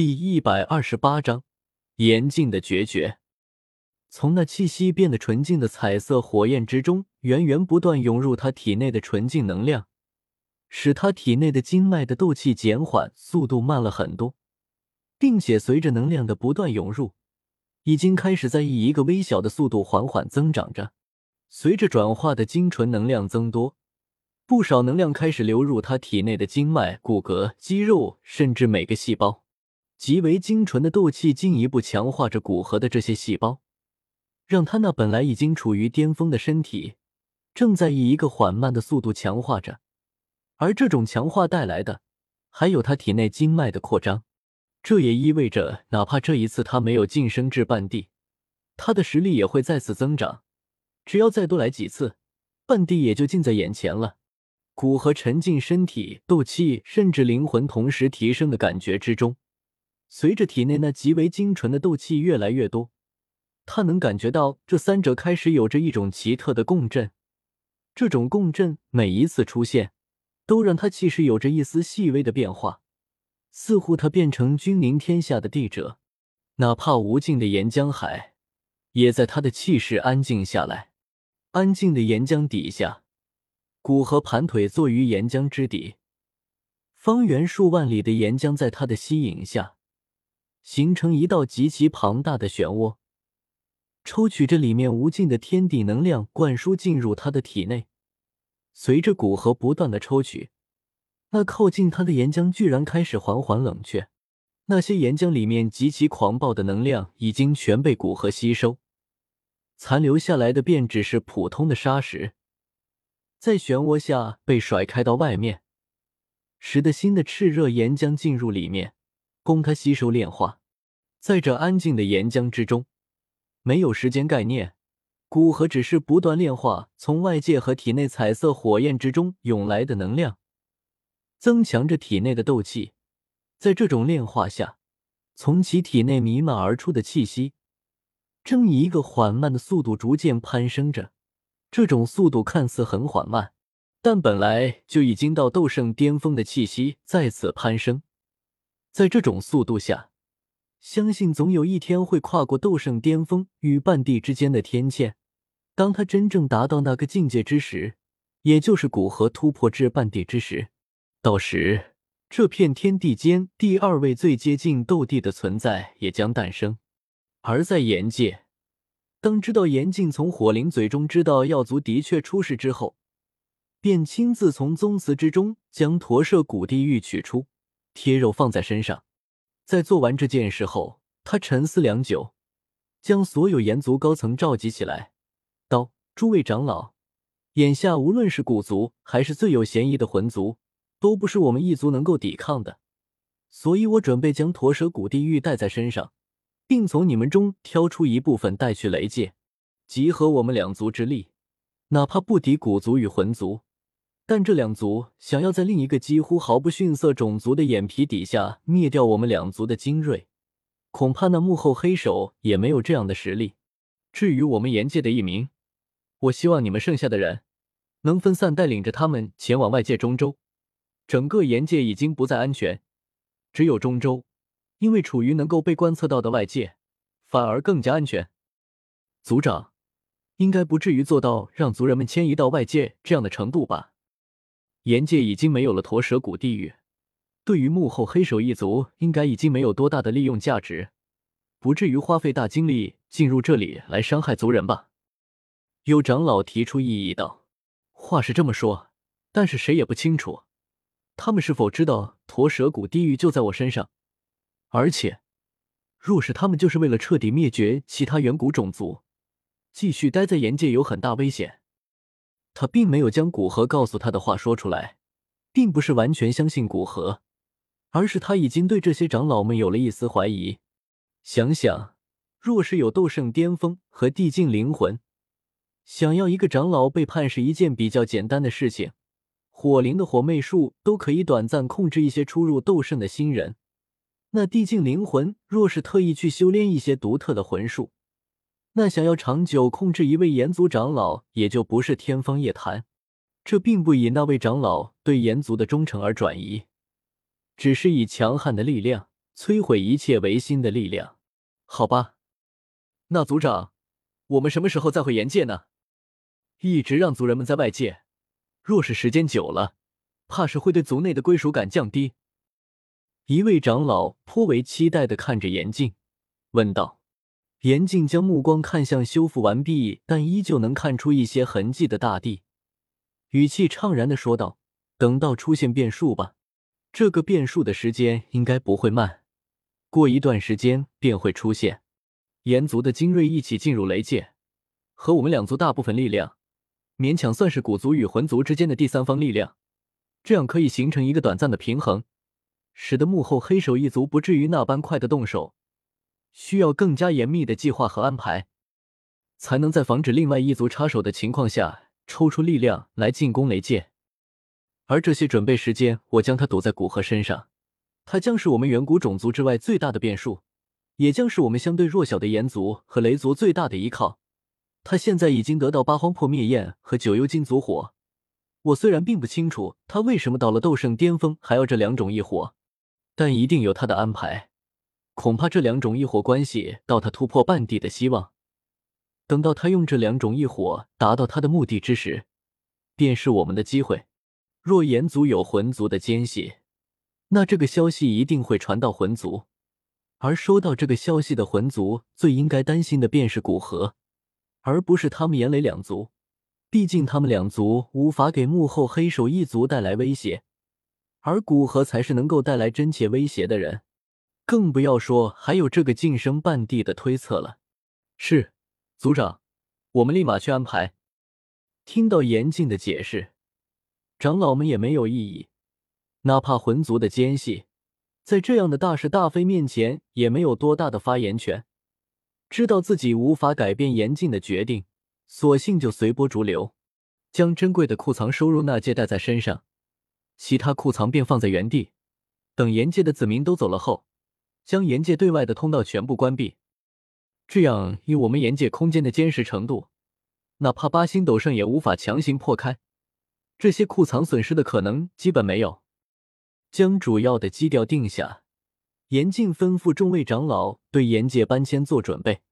第一百二十八章严禁的决绝。从那气息变得纯净的彩色火焰之中，源源不断涌入他体内的纯净能量，使他体内的经脉的斗气减缓速度慢了很多，并且随着能量的不断涌入，已经开始在以一个微小的速度缓缓增长着。随着转化的精纯能量增多。不少能量开始流入他体内的经脉、骨骼、肌肉，甚至每个细胞。极为精纯的斗气进一步强化着骨骼的这些细胞，让他那本来已经处于巅峰的身体，正在以一个缓慢的速度强化着。而这种强化带来的，还有他体内经脉的扩张。这也意味着，哪怕这一次他没有晋升至半地，他的实力也会再次增长。只要再多来几次，半地也就近在眼前了。骨和沉浸身体、斗气，甚至灵魂同时提升的感觉之中，随着体内那极为精纯的斗气越来越多，他能感觉到这三者开始有着一种奇特的共振。这种共振每一次出现，都让他气势有着一丝细微的变化，似乎他变成君临天下的帝者，哪怕无尽的岩浆海，也在他的气势安静下来。安静的岩浆底下。古河盘腿坐于岩浆之底，方圆数万里的岩浆在他的吸引下，形成一道极其庞大的漩涡，抽取着里面无尽的天地能量，灌输进入他的体内。随着古河不断的抽取，那靠近他的岩浆居然开始缓缓冷却。那些岩浆里面极其狂暴的能量已经全被古河吸收，残留下来的便只是普通的沙石。在漩涡下被甩开到外面，使得新的炽热岩浆进入里面，供它吸收炼化。在这安静的岩浆之中，没有时间概念，古河只是不断炼化从外界和体内彩色火焰之中涌来的能量，增强着体内的斗气。在这种炼化下，从其体内弥漫而出的气息，正以一个缓慢的速度逐渐攀升着。这种速度看似很缓慢，但本来就已经到斗圣巅峰的气息再次攀升，在这种速度下，相信总有一天会跨过斗圣巅峰与半地之间的天堑。当他真正达到那个境界之时，也就是古河突破至半地之时，到时这片天地间第二位最接近斗帝的存在也将诞生，而在岩界。当知道严禁从火灵嘴中知道药族的确出事之后，便亲自从宗祠之中将驼舍古地狱取出，贴肉放在身上。在做完这件事后，他沉思良久，将所有炎族高层召集起来，道：“诸位长老，眼下无论是古族还是最有嫌疑的魂族，都不是我们一族能够抵抗的，所以我准备将驼舍古地狱带在身上。”并从你们中挑出一部分带去雷界，集合我们两族之力，哪怕不敌古族与魂族，但这两族想要在另一个几乎毫不逊色种族的眼皮底下灭掉我们两族的精锐，恐怕那幕后黑手也没有这样的实力。至于我们岩界的一名，我希望你们剩下的人能分散带领着他们前往外界中州。整个岩界已经不再安全，只有中州。因为处于能够被观测到的外界，反而更加安全。族长，应该不至于做到让族人们迁移到外界这样的程度吧？岩界已经没有了驼蛇谷地狱，对于幕后黑手一族，应该已经没有多大的利用价值，不至于花费大精力进入这里来伤害族人吧？有长老提出异议道：“话是这么说，但是谁也不清楚，他们是否知道驼蛇谷地狱就在我身上。”而且，若是他们就是为了彻底灭绝其他远古种族，继续待在岩界有很大危险。他并没有将古河告诉他的话说出来，并不是完全相信古河，而是他已经对这些长老们有了一丝怀疑。想想，若是有斗圣巅峰和地境灵魂，想要一个长老背叛是一件比较简单的事情。火灵的火魅术都可以短暂控制一些初入斗圣的新人。那地境灵魂若是特意去修炼一些独特的魂术，那想要长久控制一位炎族长老，也就不是天方夜谭。这并不以那位长老对炎族的忠诚而转移，只是以强悍的力量摧毁一切维新的力量。好吧，那族长，我们什么时候再回炎界呢？一直让族人们在外界，若是时间久了，怕是会对族内的归属感降低。一位长老颇为期待的看着严静，问道。严静将目光看向修复完毕但依旧能看出一些痕迹的大地，语气怅然的说道：“等到出现变数吧，这个变数的时间应该不会慢，过一段时间便会出现。炎族的精锐一起进入雷界，和我们两族大部分力量，勉强算是古族与魂族之间的第三方力量，这样可以形成一个短暂的平衡，使得幕后黑手一族不至于那般快的动手。”需要更加严密的计划和安排，才能在防止另外一族插手的情况下抽出力量来进攻雷界。而这些准备时间，我将它赌在古河身上，他将是我们远古种族之外最大的变数，也将是我们相对弱小的炎族和雷族最大的依靠。他现在已经得到八荒破灭焰和九幽金族火，我虽然并不清楚他为什么到了斗圣巅峰还要这两种异火，但一定有他的安排。恐怕这两种异火关系到他突破半地的希望。等到他用这两种异火达到他的目的之时，便是我们的机会。若炎族有魂族的奸细，那这个消息一定会传到魂族，而收到这个消息的魂族最应该担心的便是古河，而不是他们炎雷两族。毕竟他们两族无法给幕后黑手一族带来威胁，而古河才是能够带来真切威胁的人。更不要说还有这个晋升半地的推测了。是，族长，我们立马去安排。听到严禁的解释，长老们也没有异议。哪怕魂族的奸细，在这样的大是大非面前，也没有多大的发言权。知道自己无法改变严禁的决定，索性就随波逐流，将珍贵的库藏收入纳戒带在身上，其他库藏便放在原地，等严界的子民都走了后。将岩界对外的通道全部关闭，这样以我们岩界空间的坚实程度，哪怕八星斗圣也无法强行破开。这些库藏损失的可能基本没有。将主要的基调定下，严禁吩咐众位长老对岩界搬迁做准备。